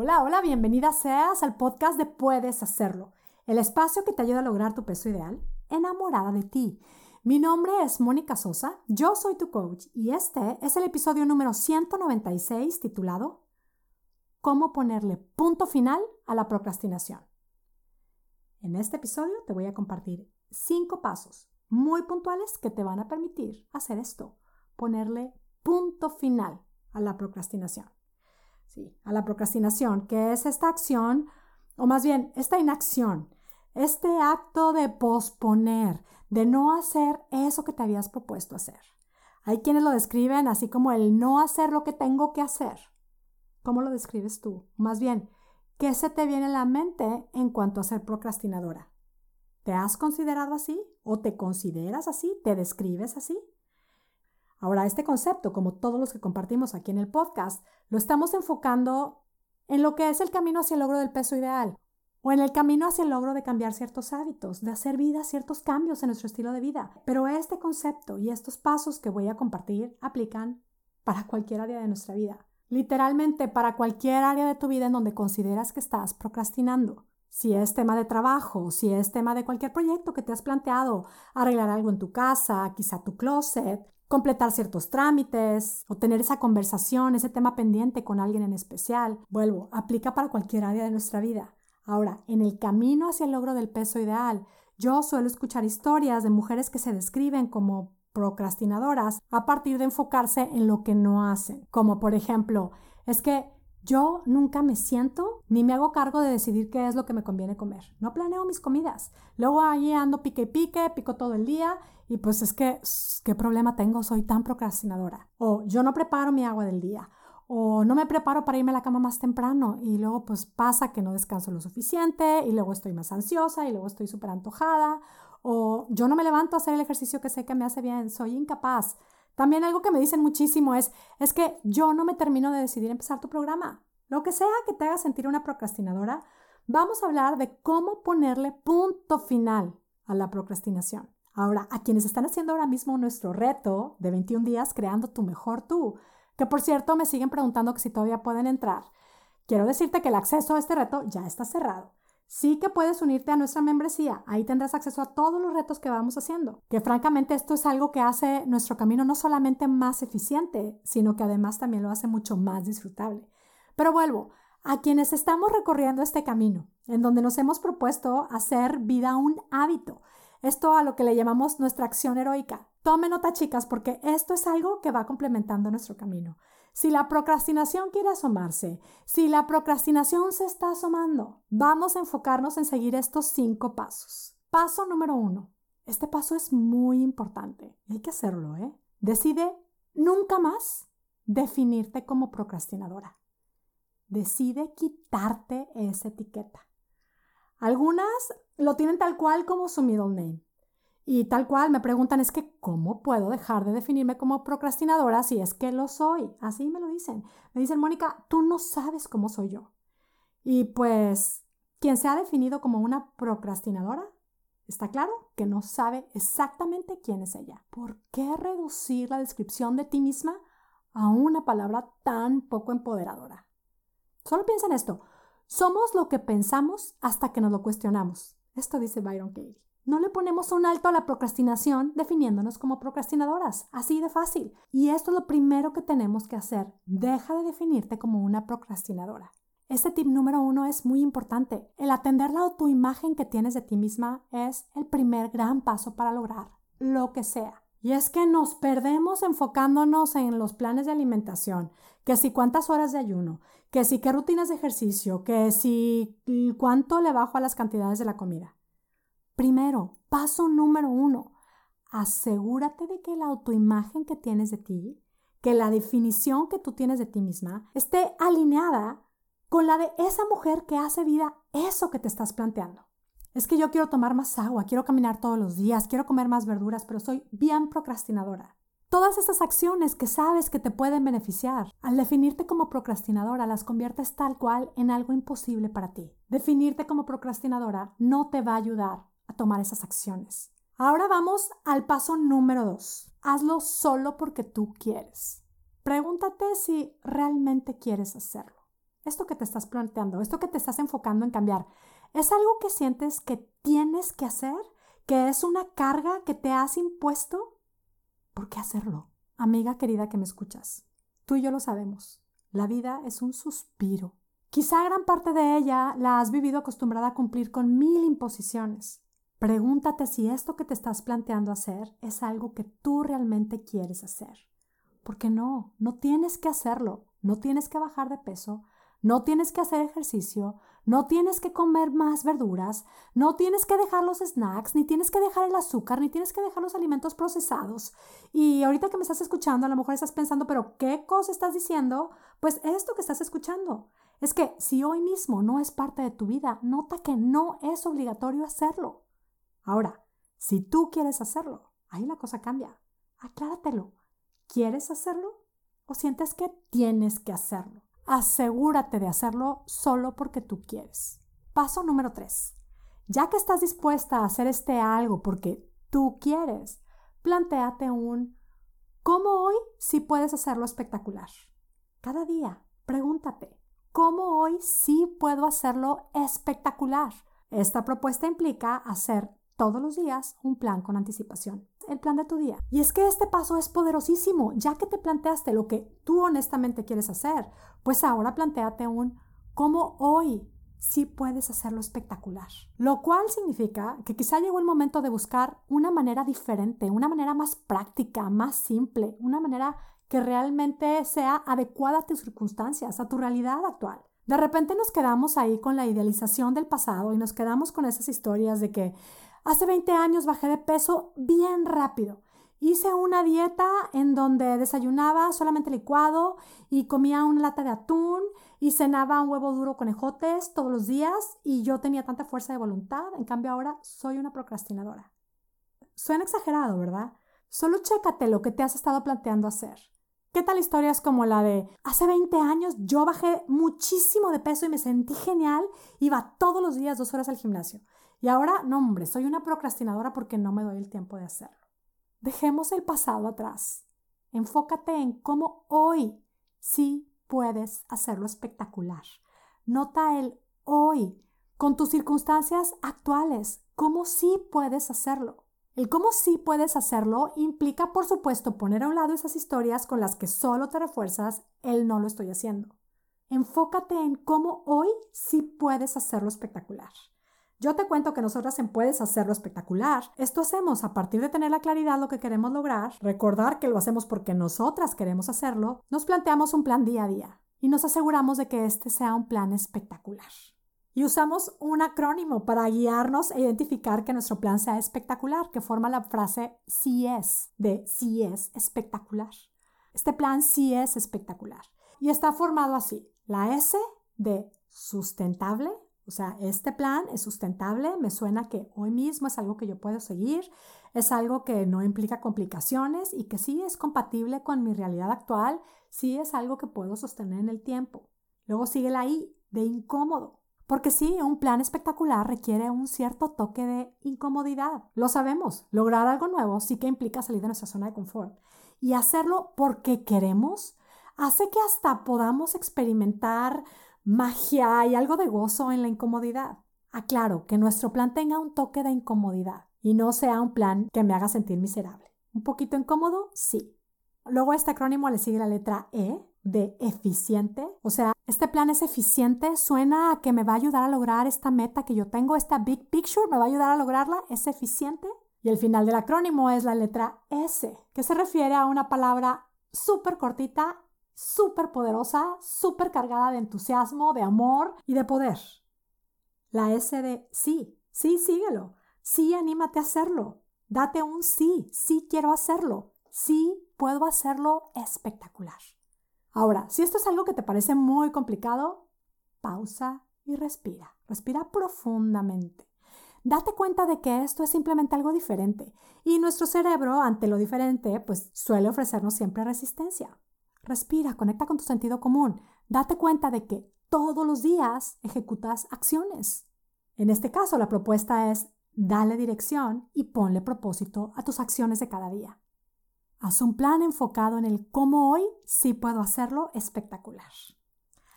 Hola, hola, bienvenida seas al podcast de Puedes Hacerlo, el espacio que te ayuda a lograr tu peso ideal, enamorada de ti. Mi nombre es Mónica Sosa, yo soy tu coach y este es el episodio número 196 titulado Cómo ponerle punto final a la procrastinación. En este episodio te voy a compartir cinco pasos muy puntuales que te van a permitir hacer esto, ponerle punto final a la procrastinación. Sí, a la procrastinación, que es esta acción, o más bien, esta inacción, este acto de posponer, de no hacer eso que te habías propuesto hacer. Hay quienes lo describen así como el no hacer lo que tengo que hacer. ¿Cómo lo describes tú? Más bien, ¿qué se te viene a la mente en cuanto a ser procrastinadora? ¿Te has considerado así? ¿O te consideras así? ¿Te describes así? Ahora, este concepto, como todos los que compartimos aquí en el podcast, lo estamos enfocando en lo que es el camino hacia el logro del peso ideal o en el camino hacia el logro de cambiar ciertos hábitos, de hacer vida ciertos cambios en nuestro estilo de vida. Pero este concepto y estos pasos que voy a compartir aplican para cualquier área de nuestra vida. Literalmente para cualquier área de tu vida en donde consideras que estás procrastinando. Si es tema de trabajo, si es tema de cualquier proyecto que te has planteado, arreglar algo en tu casa, quizá tu closet, completar ciertos trámites o tener esa conversación, ese tema pendiente con alguien en especial. Vuelvo, aplica para cualquier área de nuestra vida. Ahora, en el camino hacia el logro del peso ideal, yo suelo escuchar historias de mujeres que se describen como procrastinadoras a partir de enfocarse en lo que no hacen. Como por ejemplo, es que yo nunca me siento ni me hago cargo de decidir qué es lo que me conviene comer. No planeo mis comidas. Luego ahí ando pique y pique, pico todo el día y pues es que, ¿qué problema tengo? Soy tan procrastinadora. O yo no preparo mi agua del día. O no me preparo para irme a la cama más temprano y luego pues pasa que no descanso lo suficiente y luego estoy más ansiosa y luego estoy súper antojada. O yo no me levanto a hacer el ejercicio que sé que me hace bien, soy incapaz. También algo que me dicen muchísimo es, es que yo no me termino de decidir empezar tu programa. Lo que sea que te haga sentir una procrastinadora, vamos a hablar de cómo ponerle punto final a la procrastinación. Ahora, a quienes están haciendo ahora mismo nuestro reto de 21 días creando tu mejor tú, que por cierto me siguen preguntando si todavía pueden entrar, quiero decirte que el acceso a este reto ya está cerrado. Sí que puedes unirte a nuestra membresía, ahí tendrás acceso a todos los retos que vamos haciendo, que francamente esto es algo que hace nuestro camino no solamente más eficiente, sino que además también lo hace mucho más disfrutable. Pero vuelvo, a quienes estamos recorriendo este camino, en donde nos hemos propuesto hacer vida un hábito, esto a lo que le llamamos nuestra acción heroica. Tome nota chicas porque esto es algo que va complementando nuestro camino. Si la procrastinación quiere asomarse, si la procrastinación se está asomando, vamos a enfocarnos en seguir estos cinco pasos. Paso número uno. Este paso es muy importante. Hay que hacerlo, ¿eh? Decide nunca más definirte como procrastinadora. Decide quitarte esa etiqueta. Algunas lo tienen tal cual como su middle name. Y tal cual me preguntan es que ¿cómo puedo dejar de definirme como procrastinadora si es que lo soy? Así me lo dicen. Me dicen, Mónica, tú no sabes cómo soy yo. Y pues, quien se ha definido como una procrastinadora, está claro que no sabe exactamente quién es ella. ¿Por qué reducir la descripción de ti misma a una palabra tan poco empoderadora? Solo piensa en esto. Somos lo que pensamos hasta que nos lo cuestionamos. Esto dice Byron Katie. No le ponemos un alto a la procrastinación definiéndonos como procrastinadoras, así de fácil. Y esto es lo primero que tenemos que hacer. Deja de definirte como una procrastinadora. Este tip número uno es muy importante. El atender la autoimagen que tienes de ti misma es el primer gran paso para lograr lo que sea. Y es que nos perdemos enfocándonos en los planes de alimentación, que si cuántas horas de ayuno, que si qué rutinas de ejercicio, que si cuánto le bajo a las cantidades de la comida. Primero, paso número uno, asegúrate de que la autoimagen que tienes de ti, que la definición que tú tienes de ti misma, esté alineada con la de esa mujer que hace vida eso que te estás planteando. Es que yo quiero tomar más agua, quiero caminar todos los días, quiero comer más verduras, pero soy bien procrastinadora. Todas esas acciones que sabes que te pueden beneficiar, al definirte como procrastinadora, las conviertes tal cual en algo imposible para ti. Definirte como procrastinadora no te va a ayudar tomar esas acciones. Ahora vamos al paso número dos. Hazlo solo porque tú quieres. Pregúntate si realmente quieres hacerlo. esto que te estás planteando, esto que te estás enfocando en cambiar, ¿es algo que sientes que tienes que hacer? ¿Que es una carga que te has impuesto? ¿Por qué hacerlo? Amiga querida que me escuchas, tú y yo lo sabemos. La vida es un suspiro. Quizá gran parte de ella la has vivido acostumbrada a cumplir con mil imposiciones. Pregúntate si esto que te estás planteando hacer es algo que tú realmente quieres hacer. Porque no, no tienes que hacerlo, no tienes que bajar de peso, no tienes que hacer ejercicio, no tienes que comer más verduras, no tienes que dejar los snacks, ni tienes que dejar el azúcar, ni tienes que dejar los alimentos procesados. Y ahorita que me estás escuchando, a lo mejor estás pensando, pero ¿qué cosa estás diciendo? Pues esto que estás escuchando. Es que si hoy mismo no es parte de tu vida, nota que no es obligatorio hacerlo. Ahora, si tú quieres hacerlo, ahí la cosa cambia. Acláratelo. ¿Quieres hacerlo o sientes que tienes que hacerlo? asegúrate de hacerlo solo porque tú quieres. Paso número 3. Ya que estás dispuesta a hacer este algo porque tú quieres, planteate un ¿cómo hoy sí puedes hacerlo espectacular? Cada día, pregúntate, ¿cómo hoy sí puedo hacerlo espectacular? Esta propuesta implica hacer todos los días un plan con anticipación el plan de tu día. Y es que este paso es poderosísimo, ya que te planteaste lo que tú honestamente quieres hacer, pues ahora planteate un cómo hoy sí puedes hacerlo espectacular. Lo cual significa que quizá llegó el momento de buscar una manera diferente, una manera más práctica, más simple, una manera que realmente sea adecuada a tus circunstancias, a tu realidad actual. De repente nos quedamos ahí con la idealización del pasado y nos quedamos con esas historias de que Hace 20 años bajé de peso bien rápido. Hice una dieta en donde desayunaba solamente licuado y comía una lata de atún y cenaba un huevo duro con ejotes todos los días y yo tenía tanta fuerza de voluntad. En cambio ahora soy una procrastinadora. Suena exagerado, ¿verdad? Solo chécate lo que te has estado planteando hacer. ¿Qué tal historias como la de hace 20 años yo bajé muchísimo de peso y me sentí genial, iba todos los días dos horas al gimnasio? Y ahora, no hombre, soy una procrastinadora porque no me doy el tiempo de hacerlo. Dejemos el pasado atrás. Enfócate en cómo hoy sí puedes hacerlo espectacular. Nota el hoy con tus circunstancias actuales, cómo sí puedes hacerlo. El cómo sí puedes hacerlo implica, por supuesto, poner a un lado esas historias con las que solo te refuerzas el no lo estoy haciendo. Enfócate en cómo hoy sí puedes hacerlo espectacular. Yo te cuento que nosotras en Puedes Hacerlo Espectacular, esto hacemos a partir de tener la claridad lo que queremos lograr, recordar que lo hacemos porque nosotras queremos hacerlo, nos planteamos un plan día a día y nos aseguramos de que este sea un plan espectacular. Y usamos un acrónimo para guiarnos e identificar que nuestro plan sea espectacular, que forma la frase sí es, de sí es espectacular. Este plan sí es espectacular. Y está formado así. La S de sustentable, o sea, este plan es sustentable, me suena que hoy mismo es algo que yo puedo seguir, es algo que no implica complicaciones y que sí es compatible con mi realidad actual, sí es algo que puedo sostener en el tiempo. Luego sigue la I de incómodo, porque sí, un plan espectacular requiere un cierto toque de incomodidad. Lo sabemos, lograr algo nuevo sí que implica salir de nuestra zona de confort. Y hacerlo porque queremos hace que hasta podamos experimentar magia y algo de gozo en la incomodidad. Aclaro que nuestro plan tenga un toque de incomodidad y no sea un plan que me haga sentir miserable. ¿Un poquito incómodo? Sí. Luego a este acrónimo le sigue la letra E de eficiente. O sea, este plan es eficiente, suena a que me va a ayudar a lograr esta meta que yo tengo, esta big picture, me va a ayudar a lograrla, es eficiente. Y el final del acrónimo es la letra S, que se refiere a una palabra súper cortita súper poderosa, súper cargada de entusiasmo, de amor y de poder. La S de sí, sí, síguelo, sí, anímate a hacerlo, date un sí, sí quiero hacerlo, sí puedo hacerlo espectacular. Ahora, si esto es algo que te parece muy complicado, pausa y respira, respira profundamente. Date cuenta de que esto es simplemente algo diferente y nuestro cerebro ante lo diferente pues suele ofrecernos siempre resistencia. Respira, conecta con tu sentido común. Date cuenta de que todos los días ejecutas acciones. En este caso, la propuesta es dale dirección y ponle propósito a tus acciones de cada día. Haz un plan enfocado en el cómo hoy sí puedo hacerlo espectacular.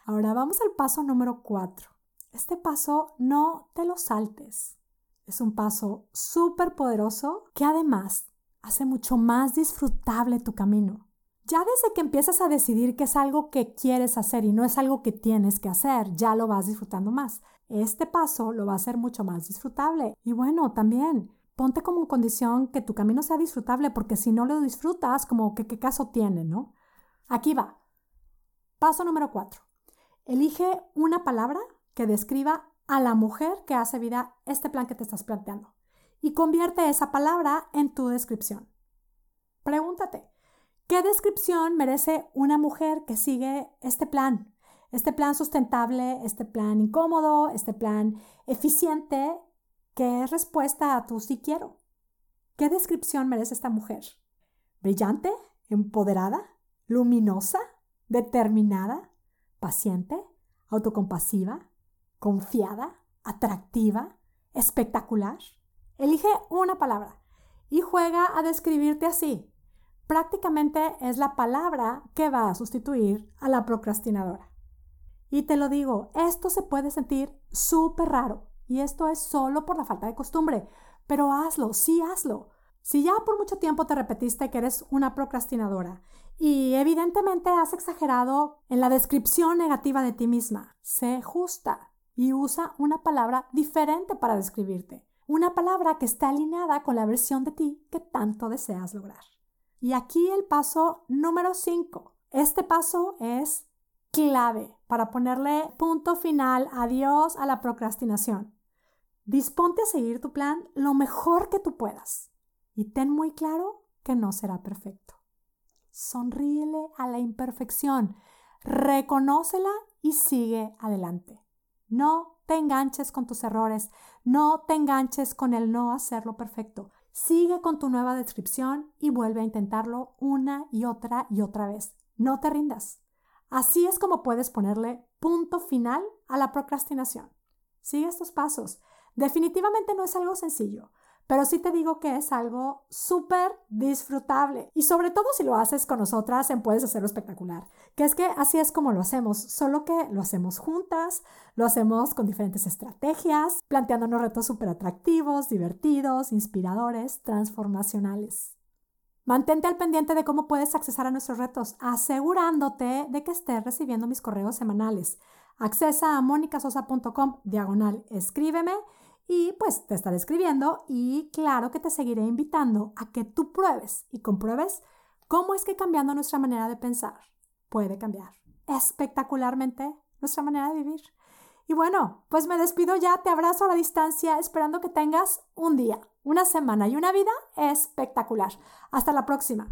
Ahora vamos al paso número 4. Este paso no te lo saltes. Es un paso súper poderoso que además hace mucho más disfrutable tu camino. Ya desde que empiezas a decidir que es algo que quieres hacer y no es algo que tienes que hacer, ya lo vas disfrutando más. Este paso lo va a hacer mucho más disfrutable. Y bueno, también ponte como condición que tu camino sea disfrutable, porque si no lo disfrutas, como que qué caso tiene, ¿no? Aquí va. Paso número 4. Elige una palabra que describa a la mujer que hace vida este plan que te estás planteando y convierte esa palabra en tu descripción. Pregúntate, ¿qué descripción merece una mujer que sigue este plan? Este plan sustentable, este plan incómodo, este plan eficiente, ¿qué es respuesta a tu sí quiero? ¿Qué descripción merece esta mujer? ¿Brillante? ¿Empoderada? ¿Luminosa? ¿Determinada? ¿Paciente? ¿Autocompasiva? ¿Confiada? ¿Atractiva? ¿Espectacular? Elige una palabra y juega a describirte así. Prácticamente es la palabra que va a sustituir a la procrastinadora. Y te lo digo, esto se puede sentir súper raro y esto es solo por la falta de costumbre, pero hazlo, sí hazlo. Si ya por mucho tiempo te repetiste que eres una procrastinadora y evidentemente has exagerado en la descripción negativa de ti misma, sé justa y usa una palabra diferente para describirte una palabra que está alineada con la versión de ti que tanto deseas lograr. Y aquí el paso número 5. Este paso es clave para ponerle punto final, adiós a la procrastinación. Disponte a seguir tu plan lo mejor que tú puedas y ten muy claro que no será perfecto. Sonríele a la imperfección, reconócela y sigue adelante. No te enganches con tus errores, no te enganches con el no hacerlo perfecto. Sigue con tu nueva descripción y vuelve a intentarlo una y otra y otra vez. No te rindas. Así es como puedes ponerle punto final a la procrastinación. Sigue estos pasos. Definitivamente no es algo sencillo, pero sí te digo que es algo súper disfrutable. Y sobre todo si lo haces con nosotras en Puedes Hacerlo Espectacular, que es que así es como lo hacemos, solo que lo hacemos juntas, lo hacemos con diferentes estrategias, planteándonos retos súper atractivos, divertidos, inspiradores, transformacionales. Mantente al pendiente de cómo puedes accesar a nuestros retos, asegurándote de que estés recibiendo mis correos semanales. Accesa a monicasosa.com diagonal escríbeme y pues te estaré escribiendo y claro que te seguiré invitando a que tú pruebes y compruebes cómo es que cambiando nuestra manera de pensar puede cambiar espectacularmente nuestra manera de vivir. Y bueno, pues me despido ya, te abrazo a la distancia, esperando que tengas un día, una semana y una vida espectacular. Hasta la próxima.